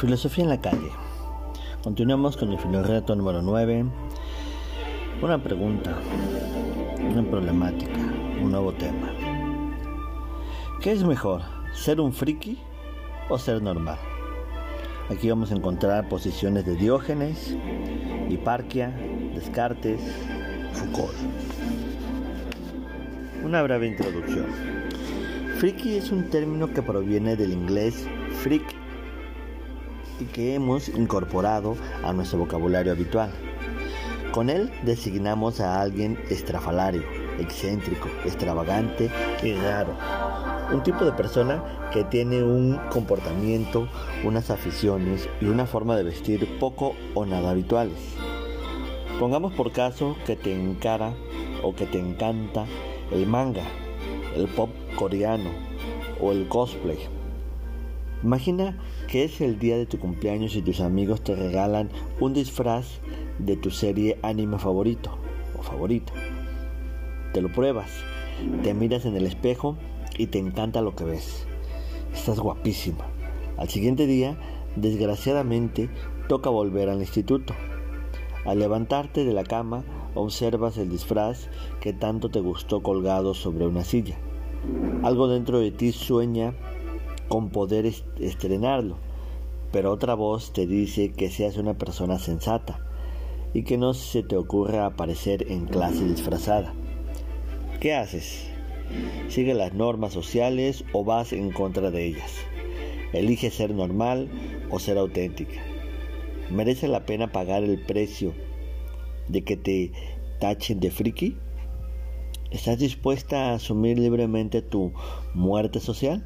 Filosofía en la calle. Continuamos con el reto número 9. Una pregunta, una problemática, un nuevo tema. ¿Qué es mejor, ser un friki o ser normal? Aquí vamos a encontrar posiciones de Diógenes, Hiparquia, Descartes, Foucault. Una breve introducción. Friki es un término que proviene del inglés freak que hemos incorporado a nuestro vocabulario habitual. Con él designamos a alguien estrafalario, excéntrico, extravagante y raro. Un tipo de persona que tiene un comportamiento, unas aficiones y una forma de vestir poco o nada habituales. Pongamos por caso que te encara o que te encanta el manga, el pop coreano o el cosplay. Imagina que es el día de tu cumpleaños y tus amigos te regalan un disfraz de tu serie anime favorito o favorita. Te lo pruebas, te miras en el espejo y te encanta lo que ves. Estás guapísima. Al siguiente día, desgraciadamente, toca volver al instituto. Al levantarte de la cama, observas el disfraz que tanto te gustó colgado sobre una silla. Algo dentro de ti sueña con poder estrenarlo, pero otra voz te dice que seas una persona sensata y que no se te ocurra aparecer en clase disfrazada. ¿Qué haces? ¿Sigue las normas sociales o vas en contra de ellas? Elige ser normal o ser auténtica. ¿Merece la pena pagar el precio de que te tachen de friki? ¿Estás dispuesta a asumir libremente tu muerte social?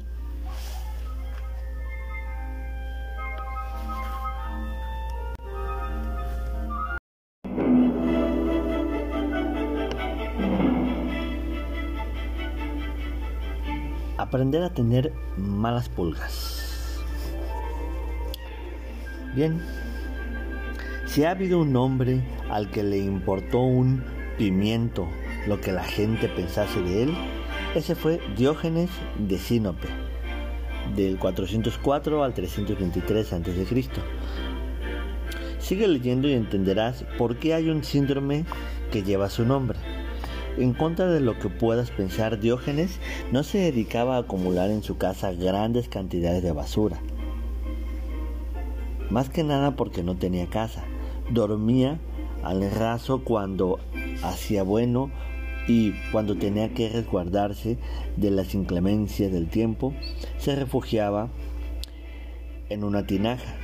Aprender a tener malas pulgas. Bien, si ha habido un hombre al que le importó un pimiento lo que la gente pensase de él, ese fue Diógenes de Sinope, del 404 al 323 a.C. Sigue leyendo y entenderás por qué hay un síndrome que lleva su nombre. En contra de lo que puedas pensar, Diógenes no se dedicaba a acumular en su casa grandes cantidades de basura. Más que nada porque no tenía casa. Dormía al raso cuando hacía bueno y cuando tenía que resguardarse de las inclemencias del tiempo, se refugiaba en una tinaja.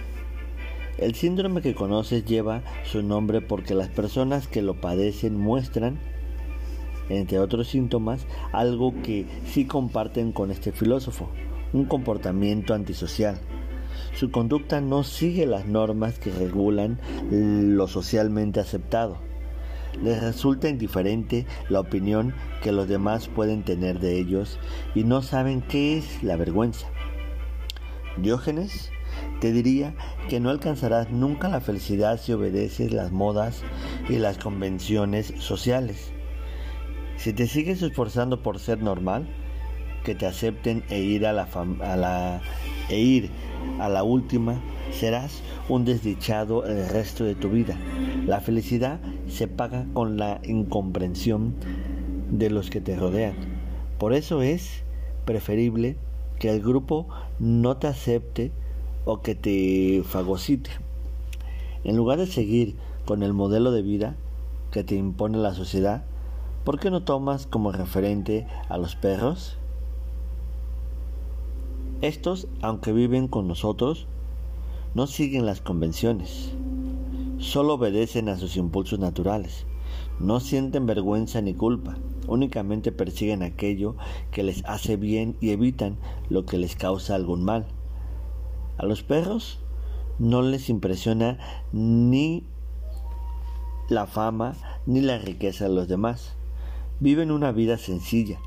El síndrome que conoces lleva su nombre porque las personas que lo padecen muestran entre otros síntomas, algo que sí comparten con este filósofo, un comportamiento antisocial. Su conducta no sigue las normas que regulan lo socialmente aceptado. Les resulta indiferente la opinión que los demás pueden tener de ellos y no saben qué es la vergüenza. Diógenes te diría que no alcanzarás nunca la felicidad si obedeces las modas y las convenciones sociales. Si te sigues esforzando por ser normal, que te acepten e ir a la, a e ir a la última, serás un desdichado el resto de tu vida. La felicidad se paga con la incomprensión de los que te rodean. Por eso es preferible que el grupo no te acepte o que te fagocite. En lugar de seguir con el modelo de vida que te impone la sociedad, ¿Por qué no tomas como referente a los perros? Estos, aunque viven con nosotros, no siguen las convenciones, solo obedecen a sus impulsos naturales, no sienten vergüenza ni culpa, únicamente persiguen aquello que les hace bien y evitan lo que les causa algún mal. A los perros no les impresiona ni la fama ni la riqueza de los demás. Viven una vida sencilla,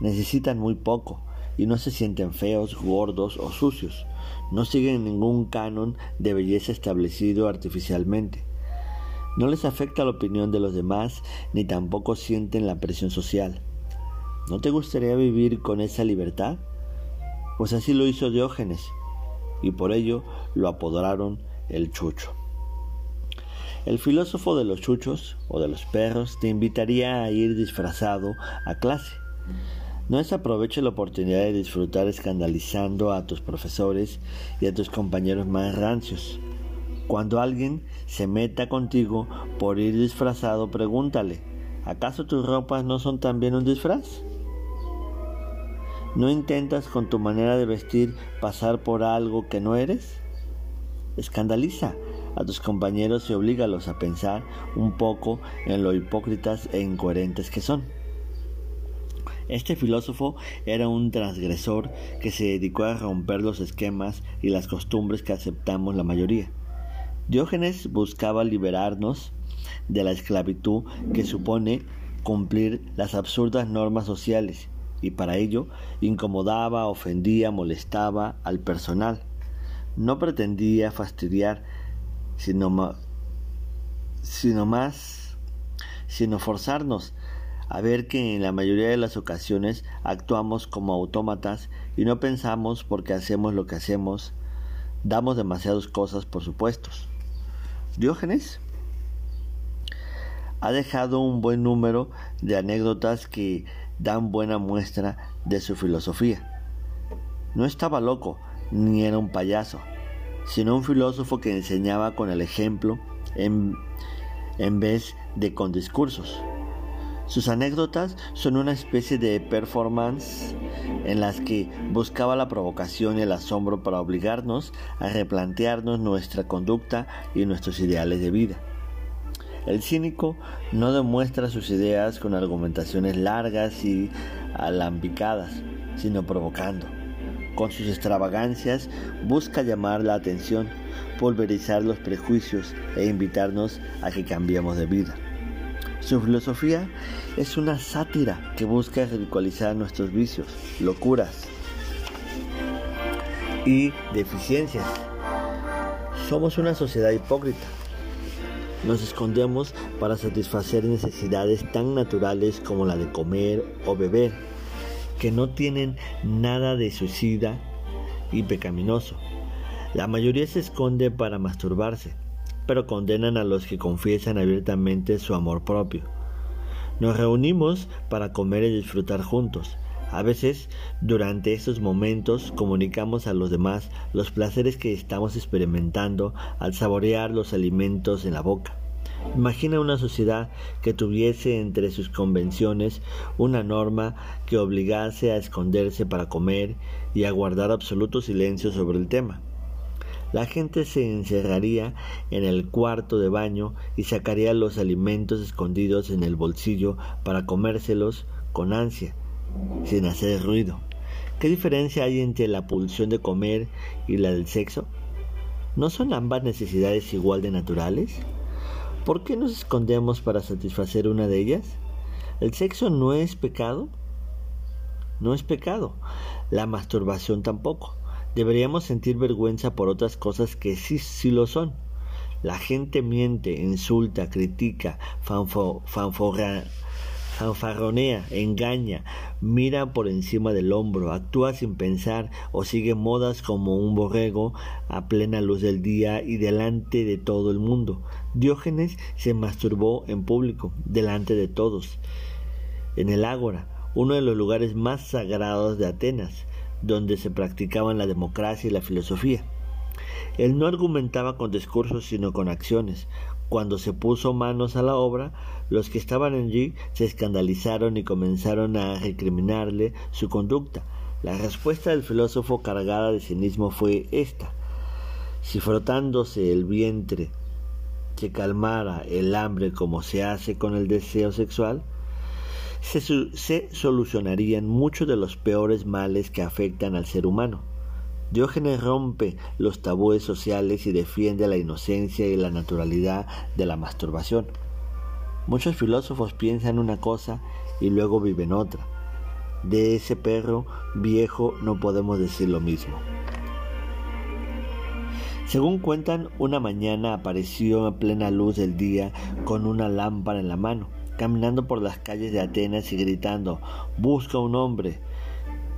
necesitan muy poco y no se sienten feos, gordos o sucios. No siguen ningún canon de belleza establecido artificialmente. No les afecta la opinión de los demás ni tampoco sienten la presión social. ¿No te gustaría vivir con esa libertad? Pues así lo hizo Diógenes. y por ello lo apodaron el chucho. El filósofo de los chuchos o de los perros te invitaría a ir disfrazado a clase. No desaproveche la oportunidad de disfrutar escandalizando a tus profesores y a tus compañeros más rancios. Cuando alguien se meta contigo por ir disfrazado, pregúntale, ¿acaso tus ropas no son también un disfraz? ¿No intentas con tu manera de vestir pasar por algo que no eres? Escandaliza a tus compañeros y oblígalos a pensar un poco en lo hipócritas e incoherentes que son. Este filósofo era un transgresor que se dedicó a romper los esquemas y las costumbres que aceptamos la mayoría. Diógenes buscaba liberarnos de la esclavitud que supone cumplir las absurdas normas sociales y para ello incomodaba, ofendía, molestaba al personal. No pretendía fastidiar sino, sino más, sino forzarnos a ver que en la mayoría de las ocasiones actuamos como autómatas y no pensamos porque hacemos lo que hacemos, damos demasiadas cosas por supuestos. Diógenes ha dejado un buen número de anécdotas que dan buena muestra de su filosofía. No estaba loco, ni era un payaso sino un filósofo que enseñaba con el ejemplo en, en vez de con discursos. Sus anécdotas son una especie de performance en las que buscaba la provocación y el asombro para obligarnos a replantearnos nuestra conducta y nuestros ideales de vida. El cínico no demuestra sus ideas con argumentaciones largas y alambicadas, sino provocando con sus extravagancias busca llamar la atención, pulverizar los prejuicios e invitarnos a que cambiemos de vida. Su filosofía es una sátira que busca ridiculizar nuestros vicios, locuras y deficiencias. Somos una sociedad hipócrita. Nos escondemos para satisfacer necesidades tan naturales como la de comer o beber que no tienen nada de suicida y pecaminoso. La mayoría se esconde para masturbarse, pero condenan a los que confiesan abiertamente su amor propio. Nos reunimos para comer y disfrutar juntos. A veces, durante estos momentos, comunicamos a los demás los placeres que estamos experimentando al saborear los alimentos en la boca. Imagina una sociedad que tuviese entre sus convenciones una norma que obligase a esconderse para comer y a guardar absoluto silencio sobre el tema. La gente se encerraría en el cuarto de baño y sacaría los alimentos escondidos en el bolsillo para comérselos con ansia, sin hacer ruido. ¿Qué diferencia hay entre la pulsión de comer y la del sexo? ¿No son ambas necesidades igual de naturales? ¿Por qué nos escondemos para satisfacer una de ellas? ¿El sexo no es pecado? No es pecado. La masturbación tampoco. Deberíamos sentir vergüenza por otras cosas que sí, sí lo son. La gente miente, insulta, critica, fanfo, fanfarronea, engaña, mira por encima del hombro, actúa sin pensar o sigue modas como un borrego a plena luz del día y delante de todo el mundo. Diógenes se masturbó en público, delante de todos, en el Ágora, uno de los lugares más sagrados de Atenas, donde se practicaban la democracia y la filosofía. Él no argumentaba con discursos sino con acciones, cuando se puso manos a la obra, los que estaban allí se escandalizaron y comenzaron a recriminarle su conducta. La respuesta del filósofo cargada de cinismo fue esta. Si frotándose el vientre se calmara el hambre como se hace con el deseo sexual, se, se solucionarían muchos de los peores males que afectan al ser humano. Diógenes rompe los tabúes sociales y defiende la inocencia y la naturalidad de la masturbación. Muchos filósofos piensan una cosa y luego viven otra. De ese perro viejo no podemos decir lo mismo. Según cuentan, una mañana apareció a plena luz del día con una lámpara en la mano, caminando por las calles de Atenas y gritando, Busca un hombre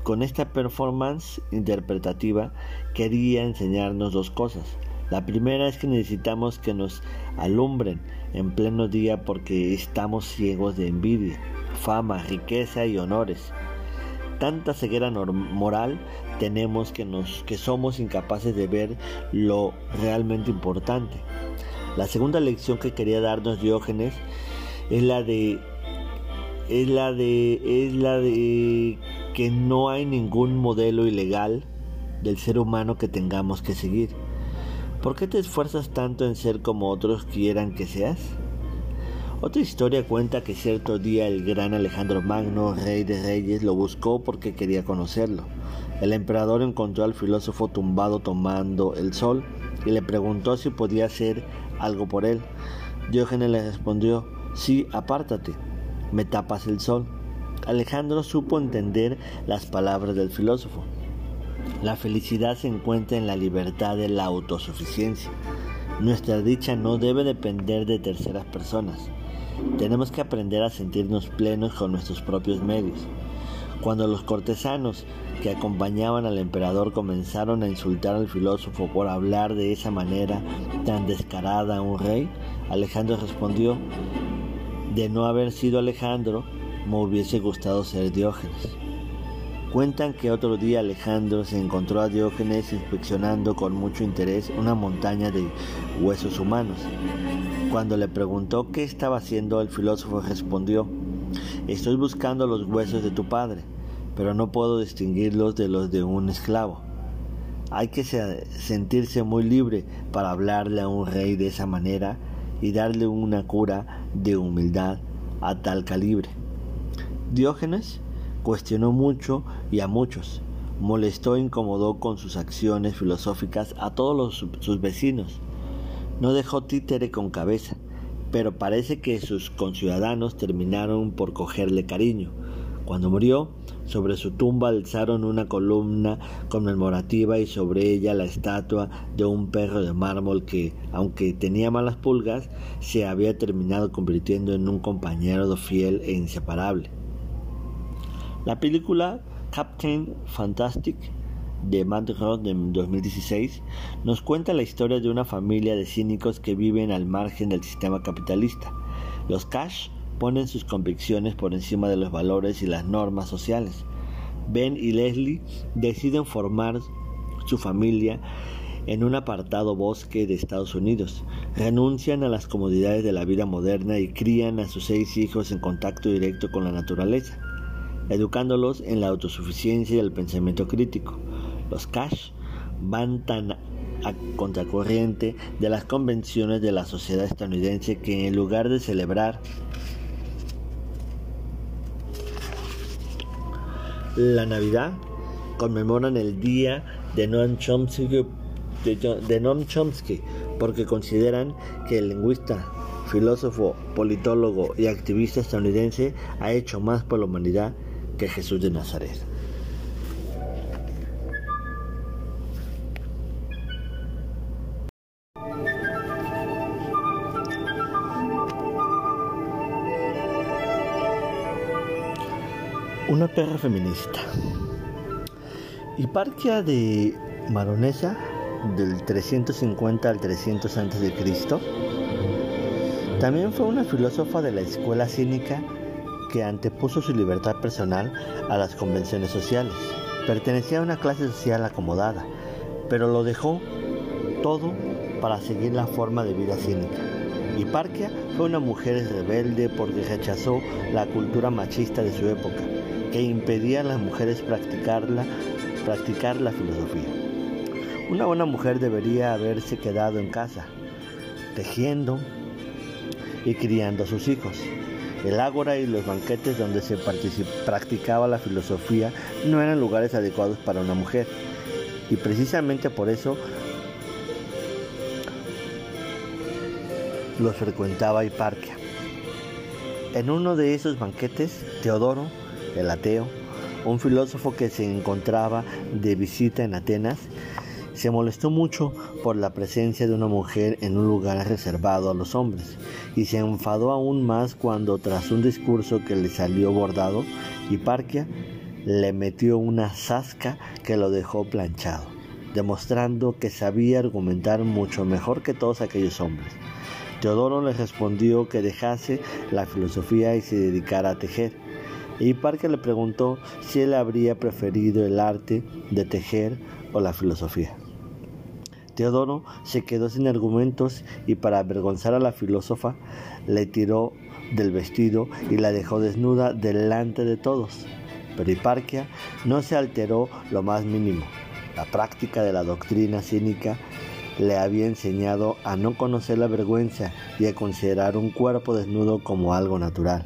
con esta performance interpretativa quería enseñarnos dos cosas. La primera es que necesitamos que nos alumbren en pleno día porque estamos ciegos de envidia, fama, riqueza y honores. Tanta ceguera moral tenemos que, nos, que somos incapaces de ver lo realmente importante. La segunda lección que quería darnos Diógenes es la de es la de es la de que no hay ningún modelo ilegal del ser humano que tengamos que seguir. ¿Por qué te esfuerzas tanto en ser como otros quieran que seas? Otra historia cuenta que cierto día el gran Alejandro Magno, rey de reyes, lo buscó porque quería conocerlo. El emperador encontró al filósofo tumbado tomando el sol y le preguntó si podía hacer algo por él. Diógenes le respondió, sí, apártate, me tapas el sol. Alejandro supo entender las palabras del filósofo. La felicidad se encuentra en la libertad de la autosuficiencia. Nuestra dicha no debe depender de terceras personas. Tenemos que aprender a sentirnos plenos con nuestros propios medios. Cuando los cortesanos que acompañaban al emperador comenzaron a insultar al filósofo por hablar de esa manera tan descarada a un rey, Alejandro respondió, de no haber sido Alejandro, me hubiese gustado ser Diógenes. Cuentan que otro día Alejandro se encontró a Diógenes inspeccionando con mucho interés una montaña de huesos humanos. Cuando le preguntó qué estaba haciendo, el filósofo respondió, estoy buscando los huesos de tu padre pero no puedo distinguirlos de los de un esclavo. Hay que sentirse muy libre para hablarle a un rey de esa manera y darle una cura de humildad a tal calibre. Diógenes cuestionó mucho y a muchos, molestó e incomodó con sus acciones filosóficas a todos sus vecinos. No dejó títere con cabeza, pero parece que sus conciudadanos terminaron por cogerle cariño. Cuando murió, sobre su tumba alzaron una columna conmemorativa y sobre ella la estatua de un perro de mármol que, aunque tenía malas pulgas, se había terminado convirtiendo en un compañero fiel e inseparable. La película Captain Fantastic de Matt Roth de 2016 nos cuenta la historia de una familia de cínicos que viven al margen del sistema capitalista. Los Cash ponen sus convicciones por encima de los valores y las normas sociales. Ben y Leslie deciden formar su familia en un apartado bosque de Estados Unidos. Renuncian a las comodidades de la vida moderna y crían a sus seis hijos en contacto directo con la naturaleza, educándolos en la autosuficiencia y el pensamiento crítico. Los Cash van tan a contracorriente de las convenciones de la sociedad estadounidense que en lugar de celebrar la Navidad conmemoran el día de Noam Chomsky, de Noam Chomsky porque consideran que el lingüista, filósofo, politólogo y activista estadounidense ha hecho más por la humanidad que Jesús de Nazaret. Una perra feminista. Hiparquia de Maronesa, del 350 al 300 a.C., también fue una filósofa de la escuela cínica que antepuso su libertad personal a las convenciones sociales. Pertenecía a una clase social acomodada, pero lo dejó todo para seguir la forma de vida cínica. Hiparquia fue una mujer rebelde porque rechazó la cultura machista de su época que impedía a las mujeres practicarla, practicar la filosofía. Una buena mujer debería haberse quedado en casa, tejiendo y criando a sus hijos. El ágora y los banquetes donde se practicaba la filosofía no eran lugares adecuados para una mujer. Y precisamente por eso los frecuentaba Hiparquia. En uno de esos banquetes, Teodoro el ateo, un filósofo que se encontraba de visita en Atenas, se molestó mucho por la presencia de una mujer en un lugar reservado a los hombres y se enfadó aún más cuando tras un discurso que le salió bordado, Hiparquia le metió una zasca que lo dejó planchado, demostrando que sabía argumentar mucho mejor que todos aquellos hombres. Teodoro le respondió que dejase la filosofía y se dedicara a tejer. Y Parker le preguntó si él habría preferido el arte de tejer o la filosofía. Teodoro se quedó sin argumentos y para avergonzar a la filósofa le tiró del vestido y la dejó desnuda delante de todos. Pero Hiparquia no se alteró lo más mínimo. La práctica de la doctrina cínica le había enseñado a no conocer la vergüenza y a considerar un cuerpo desnudo como algo natural.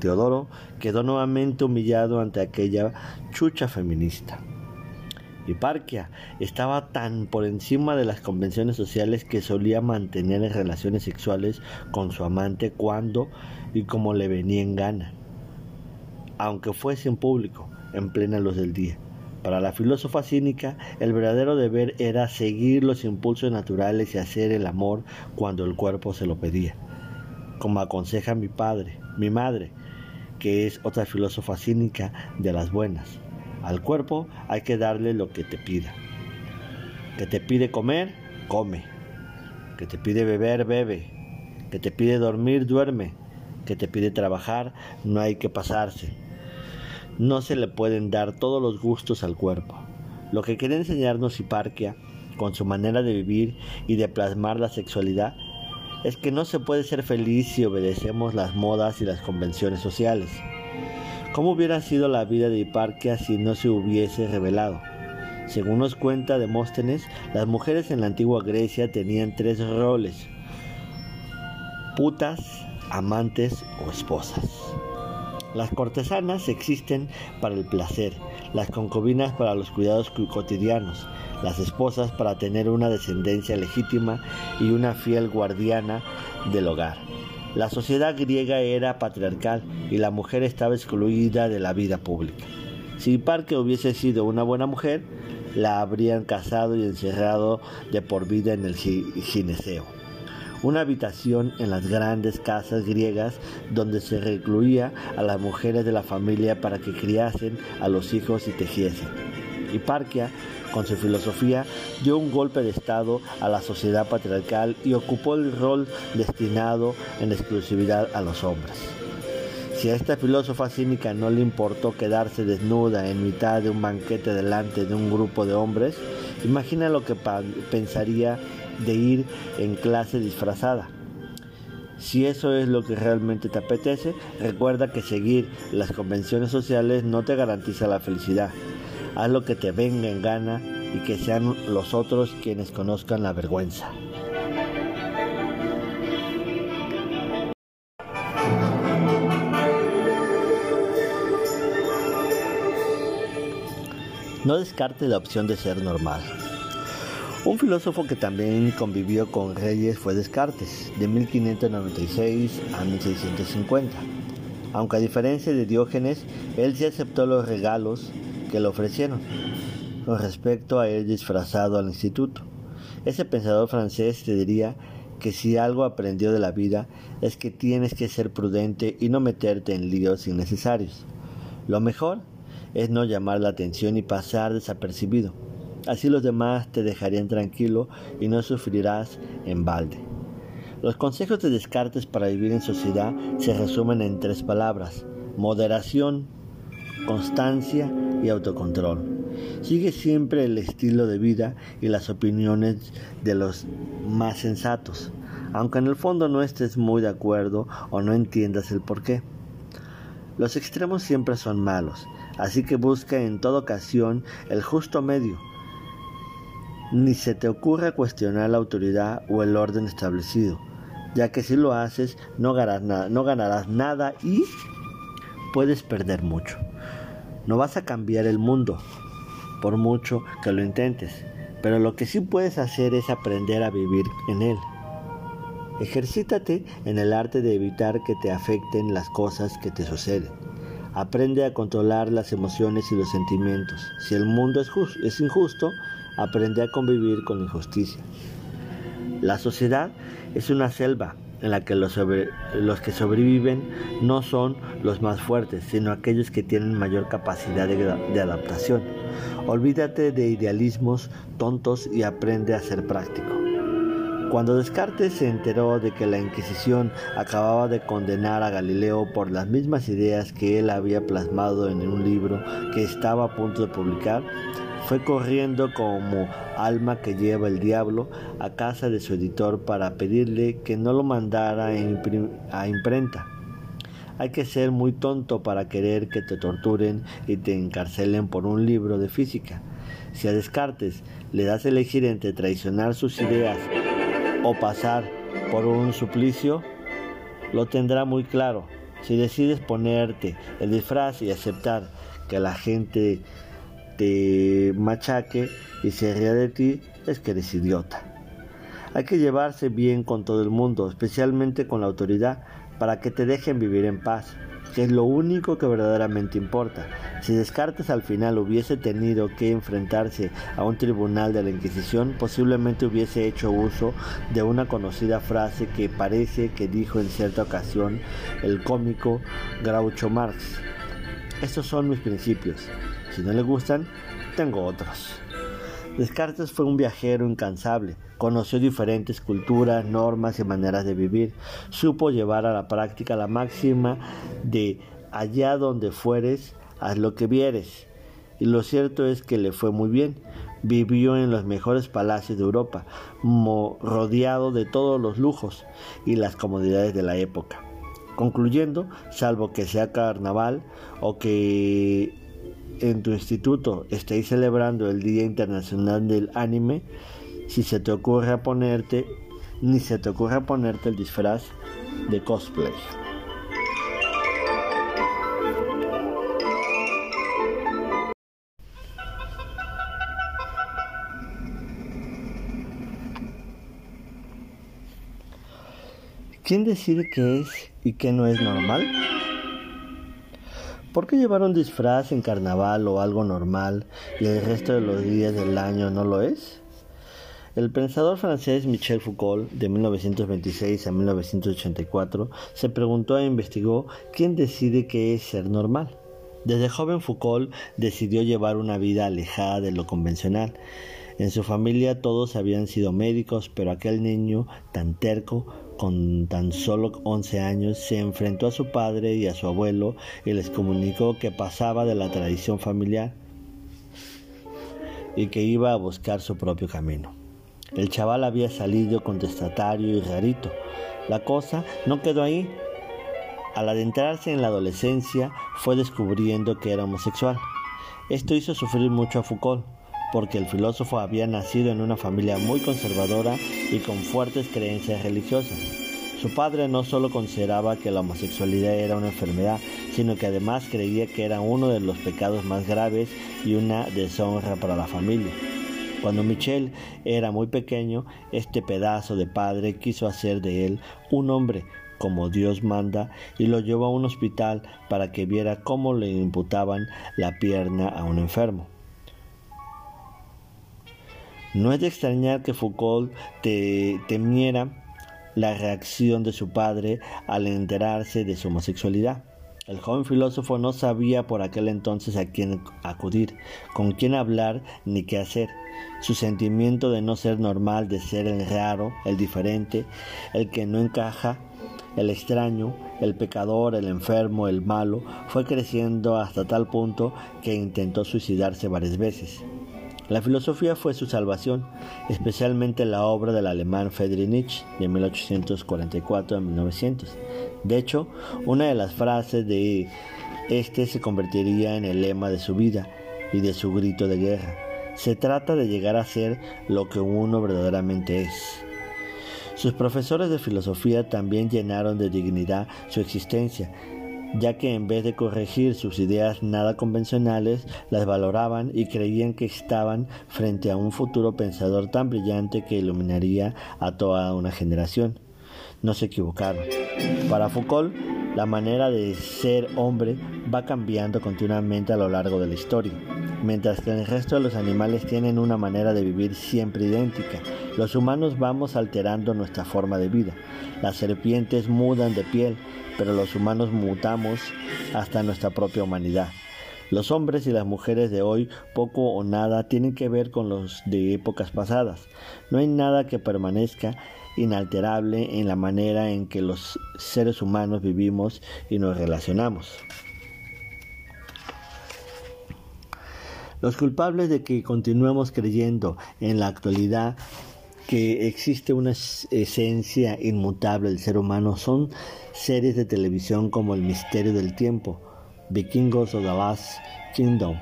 Teodoro quedó nuevamente humillado ante aquella chucha feminista. Hiparquia estaba tan por encima de las convenciones sociales que solía mantener relaciones sexuales con su amante cuando y como le venía en gana, aunque fuese en público, en plena luz del día. Para la filósofa cínica, el verdadero deber era seguir los impulsos naturales y hacer el amor cuando el cuerpo se lo pedía. Como aconseja mi padre, mi madre, que es otra filósofa cínica de las buenas. Al cuerpo hay que darle lo que te pida. Que te pide comer, come. Que te pide beber, bebe. Que te pide dormir, duerme. Que te pide trabajar, no hay que pasarse. No se le pueden dar todos los gustos al cuerpo. Lo que quiere enseñarnos Hiparquia, con su manera de vivir y de plasmar la sexualidad, es que no se puede ser feliz si obedecemos las modas y las convenciones sociales. ¿Cómo hubiera sido la vida de Hiparquia si no se hubiese revelado? Según nos cuenta Demóstenes, las mujeres en la antigua Grecia tenían tres roles, putas, amantes o esposas. Las cortesanas existen para el placer, las concubinas para los cuidados cotidianos, las esposas para tener una descendencia legítima y una fiel guardiana del hogar. La sociedad griega era patriarcal y la mujer estaba excluida de la vida pública. Si Parque hubiese sido una buena mujer, la habrían casado y encerrado de por vida en el gineceo, una habitación en las grandes casas griegas donde se recluía a las mujeres de la familia para que criasen a los hijos y tejiesen. Hiparquia con su filosofía, dio un golpe de Estado a la sociedad patriarcal y ocupó el rol destinado en exclusividad a los hombres. Si a esta filósofa cínica no le importó quedarse desnuda en mitad de un banquete delante de un grupo de hombres, imagina lo que pensaría de ir en clase disfrazada. Si eso es lo que realmente te apetece, recuerda que seguir las convenciones sociales no te garantiza la felicidad haz lo que te venga en gana y que sean los otros quienes conozcan la vergüenza. No descarte la opción de ser normal. Un filósofo que también convivió con reyes fue Descartes, de 1596 a 1650. Aunque a diferencia de Diógenes, él sí aceptó los regalos que le ofrecieron con respecto a él disfrazado al instituto. Ese pensador francés te diría que si algo aprendió de la vida es que tienes que ser prudente y no meterte en líos innecesarios. Lo mejor es no llamar la atención y pasar desapercibido. Así los demás te dejarían tranquilo y no sufrirás en balde. Los consejos de Descartes para vivir en sociedad se resumen en tres palabras. Moderación, constancia y autocontrol. Sigue siempre el estilo de vida y las opiniones de los más sensatos, aunque en el fondo no estés muy de acuerdo o no entiendas el por qué. Los extremos siempre son malos, así que busca en toda ocasión el justo medio. Ni se te ocurra cuestionar la autoridad o el orden establecido, ya que si lo haces no ganarás, no ganarás nada y puedes perder mucho. No vas a cambiar el mundo, por mucho que lo intentes, pero lo que sí puedes hacer es aprender a vivir en él. Ejercítate en el arte de evitar que te afecten las cosas que te suceden. Aprende a controlar las emociones y los sentimientos. Si el mundo es, es injusto, aprende a convivir con injusticia. La sociedad es una selva en la que los, los, que sobreviven no son los más fuertes, sino aquellos que tienen mayor capacidad de, de, adaptación. Olvídate de idealismos tontos y aprende a ser práctico. Cuando Descartes se enteró de que la Inquisición acababa de condenar a Galileo por las mismas ideas que él había plasmado en un libro que estaba a punto de publicar, fue corriendo como alma que lleva el diablo a casa de su editor para pedirle que no lo mandara a imprenta. Hay que ser muy tonto para querer que te torturen y te encarcelen por un libro de física. Si a Descartes le das elegir entre traicionar sus ideas o pasar por un suplicio, lo tendrá muy claro. Si decides ponerte el disfraz y aceptar que la gente te machaque y se ría de ti, es que eres idiota. Hay que llevarse bien con todo el mundo, especialmente con la autoridad, para que te dejen vivir en paz que es lo único que verdaderamente importa. Si Descartes al final hubiese tenido que enfrentarse a un tribunal de la Inquisición, posiblemente hubiese hecho uso de una conocida frase que parece que dijo en cierta ocasión el cómico Groucho Marx. Estos son mis principios. Si no le gustan, tengo otros. Descartes fue un viajero incansable, conoció diferentes culturas, normas y maneras de vivir, supo llevar a la práctica la máxima de allá donde fueres, haz lo que vieres. Y lo cierto es que le fue muy bien. Vivió en los mejores palacios de Europa, rodeado de todos los lujos y las comodidades de la época. Concluyendo, salvo que sea carnaval o que en tu instituto estéis celebrando el Día Internacional del Anime, si se te ocurre ponerte, ni se te ocurre ponerte el disfraz de cosplay. ¿Quién decide qué es y qué no es normal? ¿Por qué llevar un disfraz en carnaval o algo normal y el resto de los días del año no lo es? El pensador francés Michel Foucault, de 1926 a 1984, se preguntó e investigó quién decide qué es ser normal. Desde joven Foucault decidió llevar una vida alejada de lo convencional. En su familia todos habían sido médicos, pero aquel niño tan terco con tan solo 11 años, se enfrentó a su padre y a su abuelo y les comunicó que pasaba de la tradición familiar y que iba a buscar su propio camino. El chaval había salido contestatario y rarito. La cosa no quedó ahí. Al adentrarse en la adolescencia fue descubriendo que era homosexual. Esto hizo sufrir mucho a Foucault porque el filósofo había nacido en una familia muy conservadora y con fuertes creencias religiosas. Su padre no solo consideraba que la homosexualidad era una enfermedad, sino que además creía que era uno de los pecados más graves y una deshonra para la familia. Cuando Michel era muy pequeño, este pedazo de padre quiso hacer de él un hombre como Dios manda y lo llevó a un hospital para que viera cómo le imputaban la pierna a un enfermo. No es de extrañar que Foucault temiera la reacción de su padre al enterarse de su homosexualidad. El joven filósofo no sabía por aquel entonces a quién acudir, con quién hablar ni qué hacer. Su sentimiento de no ser normal, de ser el raro, el diferente, el que no encaja, el extraño, el pecador, el enfermo, el malo, fue creciendo hasta tal punto que intentó suicidarse varias veces. La filosofía fue su salvación, especialmente la obra del alemán Friedrich Nietzsche de 1844 a 1900. De hecho, una de las frases de este se convertiría en el lema de su vida y de su grito de guerra. Se trata de llegar a ser lo que uno verdaderamente es. Sus profesores de filosofía también llenaron de dignidad su existencia ya que en vez de corregir sus ideas nada convencionales, las valoraban y creían que estaban frente a un futuro pensador tan brillante que iluminaría a toda una generación. No se equivocaron. Para Foucault, la manera de ser hombre va cambiando continuamente a lo largo de la historia. mientras que el resto de los animales tienen una manera de vivir siempre idéntica. Los humanos vamos alterando nuestra forma de vida. Las serpientes mudan de piel, pero los humanos mutamos hasta nuestra propia humanidad. Los hombres y las mujeres de hoy poco o nada tienen que ver con los de épocas pasadas. No hay nada que permanezca inalterable en la manera en que los seres humanos vivimos y nos relacionamos. Los culpables de que continuemos creyendo en la actualidad que existe una esencia inmutable del ser humano son series de televisión como El Misterio del Tiempo, Vikingos o The Last Kingdom.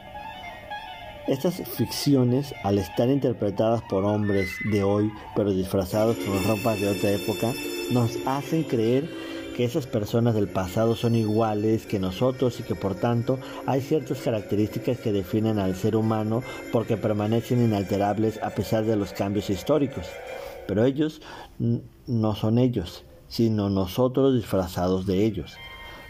Estas ficciones, al estar interpretadas por hombres de hoy, pero disfrazados con ropas de otra época, nos hacen creer que esas personas del pasado son iguales que nosotros y que por tanto hay ciertas características que definen al ser humano porque permanecen inalterables a pesar de los cambios históricos. Pero ellos no son ellos, sino nosotros disfrazados de ellos.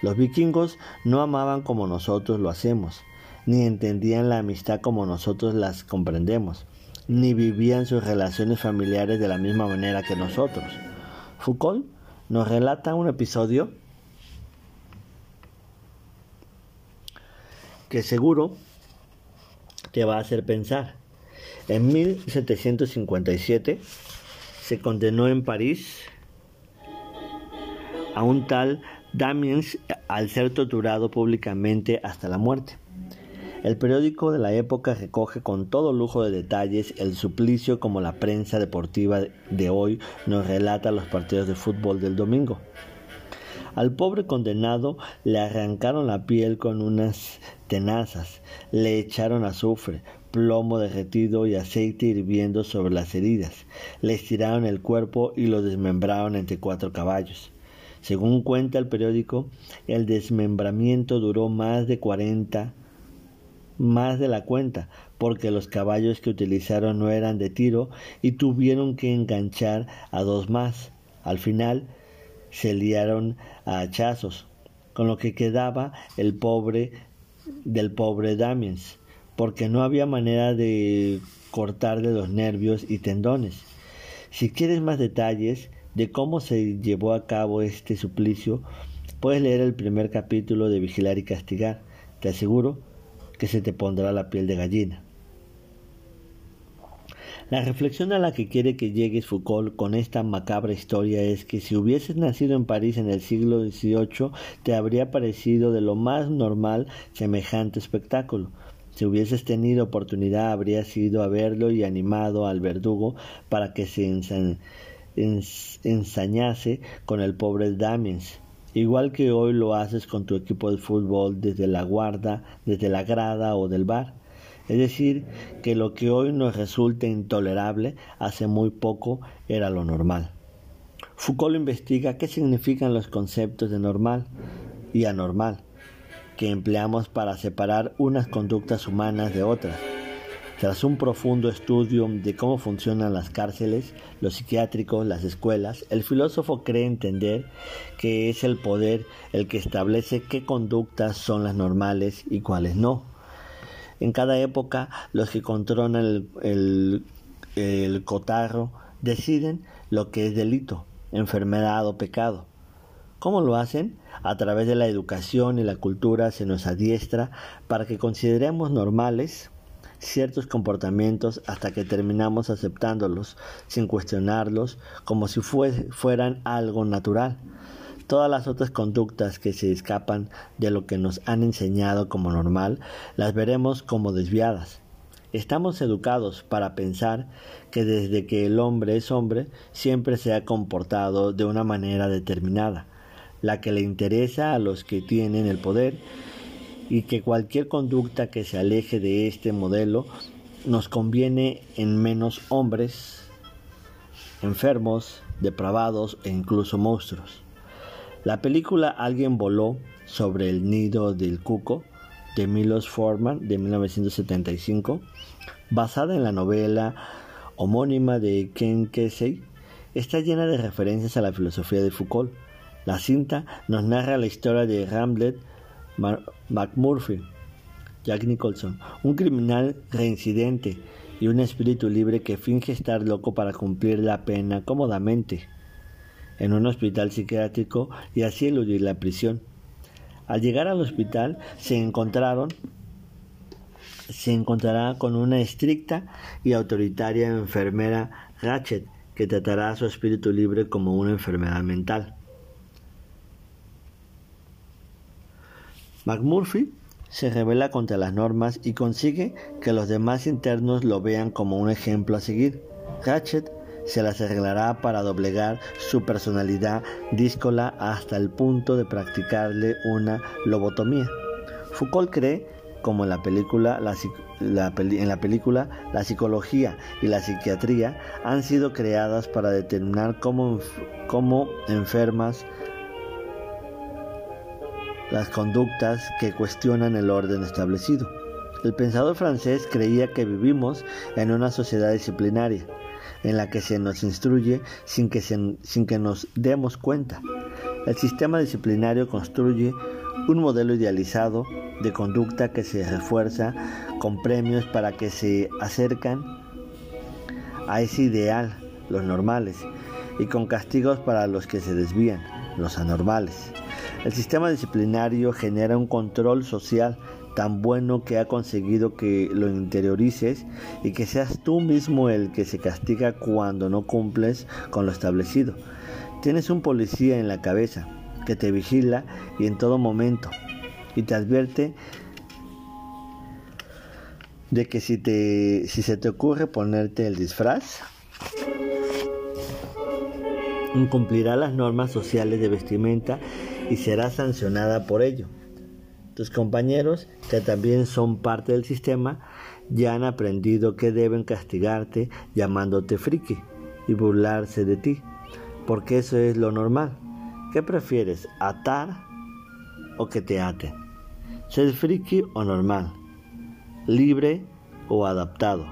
Los vikingos no amaban como nosotros lo hacemos, ni entendían la amistad como nosotros las comprendemos, ni vivían sus relaciones familiares de la misma manera que nosotros. Foucault nos relata un episodio que seguro te va a hacer pensar. En 1757 se condenó en París a un tal Damiens al ser torturado públicamente hasta la muerte. El periódico de la época recoge con todo lujo de detalles el suplicio como la prensa deportiva de hoy nos relata los partidos de fútbol del domingo. Al pobre condenado le arrancaron la piel con unas tenazas, le echaron azufre, plomo derretido y aceite hirviendo sobre las heridas, le estiraron el cuerpo y lo desmembraron entre cuatro caballos. Según cuenta el periódico, el desmembramiento duró más de 40 más de la cuenta, porque los caballos que utilizaron no eran de tiro y tuvieron que enganchar a dos más. Al final se liaron a hachazos, con lo que quedaba el pobre del pobre Damiens, porque no había manera de cortarle los nervios y tendones. Si quieres más detalles de cómo se llevó a cabo este suplicio, puedes leer el primer capítulo de Vigilar y Castigar. Te aseguro que se te pondrá la piel de gallina. La reflexión a la que quiere que llegues Foucault con esta macabra historia es que si hubieses nacido en París en el siglo XVIII te habría parecido de lo más normal semejante espectáculo. Si hubieses tenido oportunidad habrías ido a verlo y animado al verdugo para que se ensañase con el pobre Damiens igual que hoy lo haces con tu equipo de fútbol desde la guarda, desde la grada o del bar. Es decir, que lo que hoy nos resulta intolerable hace muy poco era lo normal. Foucault investiga qué significan los conceptos de normal y anormal que empleamos para separar unas conductas humanas de otras. Tras un profundo estudio de cómo funcionan las cárceles, los psiquiátricos, las escuelas, el filósofo cree entender que es el poder el que establece qué conductas son las normales y cuáles no. En cada época, los que controlan el, cotarro deciden lo que es delito, enfermedad o pecado. ¿Cómo lo hacen? A través de la educación y la cultura se nos adiestra para que consideremos normales ciertos comportamientos hasta que terminamos aceptándolos sin cuestionarlos como si fueran algo natural. Todas las otras conductas que se escapan de lo que nos han enseñado como normal las veremos como desviadas. Estamos educados para pensar que desde que el hombre es hombre siempre se ha comportado de una manera determinada, la que le interesa a los que tienen el poder y que cualquier conducta que se aleje de este modelo nos conviene en menos hombres enfermos, depravados e incluso monstruos. La película Alguien voló sobre el nido del cuco de Milos Forman de 1975, basada en la novela homónima de Ken Kesey, está llena de referencias a la filosofía de Foucault. La cinta nos narra la historia de Hamlet McMurphy, Jack Nicholson, un criminal reincidente y un espíritu libre que finge estar loco para cumplir la pena cómodamente en un hospital psiquiátrico y así eludir la prisión. Al llegar al hospital se encontraron se encontrará con una estricta y autoritaria enfermera Ratchet que tratará a su espíritu libre como una enfermedad mental. McMurphy se revela contra las normas y consigue que los demás internos lo vean como un ejemplo a seguir. Ratchet se las arreglará para doblegar su personalidad díscola hasta el punto de practicarle una lobotomía. Foucault cree, como en la película, en la película, la psicología y la psiquiatría han sido creadas para determinar cómo, cómo enfermas las conductas que cuestionan el orden establecido. El pensador francés creía que vivimos en una sociedad disciplinaria, en la que se nos instruye sin que, sin que nos demos cuenta. El sistema disciplinario construye un modelo idealizado de conducta que se refuerza con premios para que se acercan a ese ideal, los normales, y con castigos para los que se desvían, los anormales. El sistema disciplinario genera un control social tan bueno que ha conseguido que lo interiorices y que seas tú mismo el que se castiga cuando no cumples con lo establecido. Tienes un policía en la cabeza que te vigila y en todo momento y te advierte de que si, te, si se te ocurre ponerte el disfraz, incumplirá las normas sociales de vestimenta y será sancionada por ello. Tus compañeros, que también son parte del sistema, ya han aprendido que deben castigarte llamándote friki y burlarse de ti, porque eso es lo normal. ¿Qué prefieres, atar o que te aten? ¿Ser friki o normal? ¿Libre o adaptado?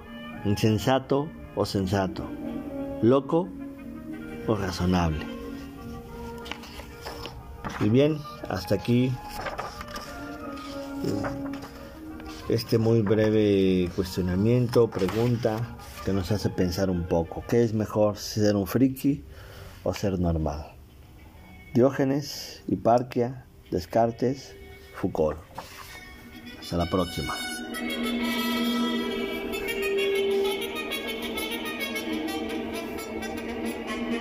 ¿Insensato o sensato? ¿Loco o razonable? Y bien, hasta aquí este muy breve cuestionamiento, pregunta que nos hace pensar un poco. ¿Qué es mejor, ser un friki o ser normal? Diógenes, Hiparquia, Descartes, Foucault. Hasta la próxima.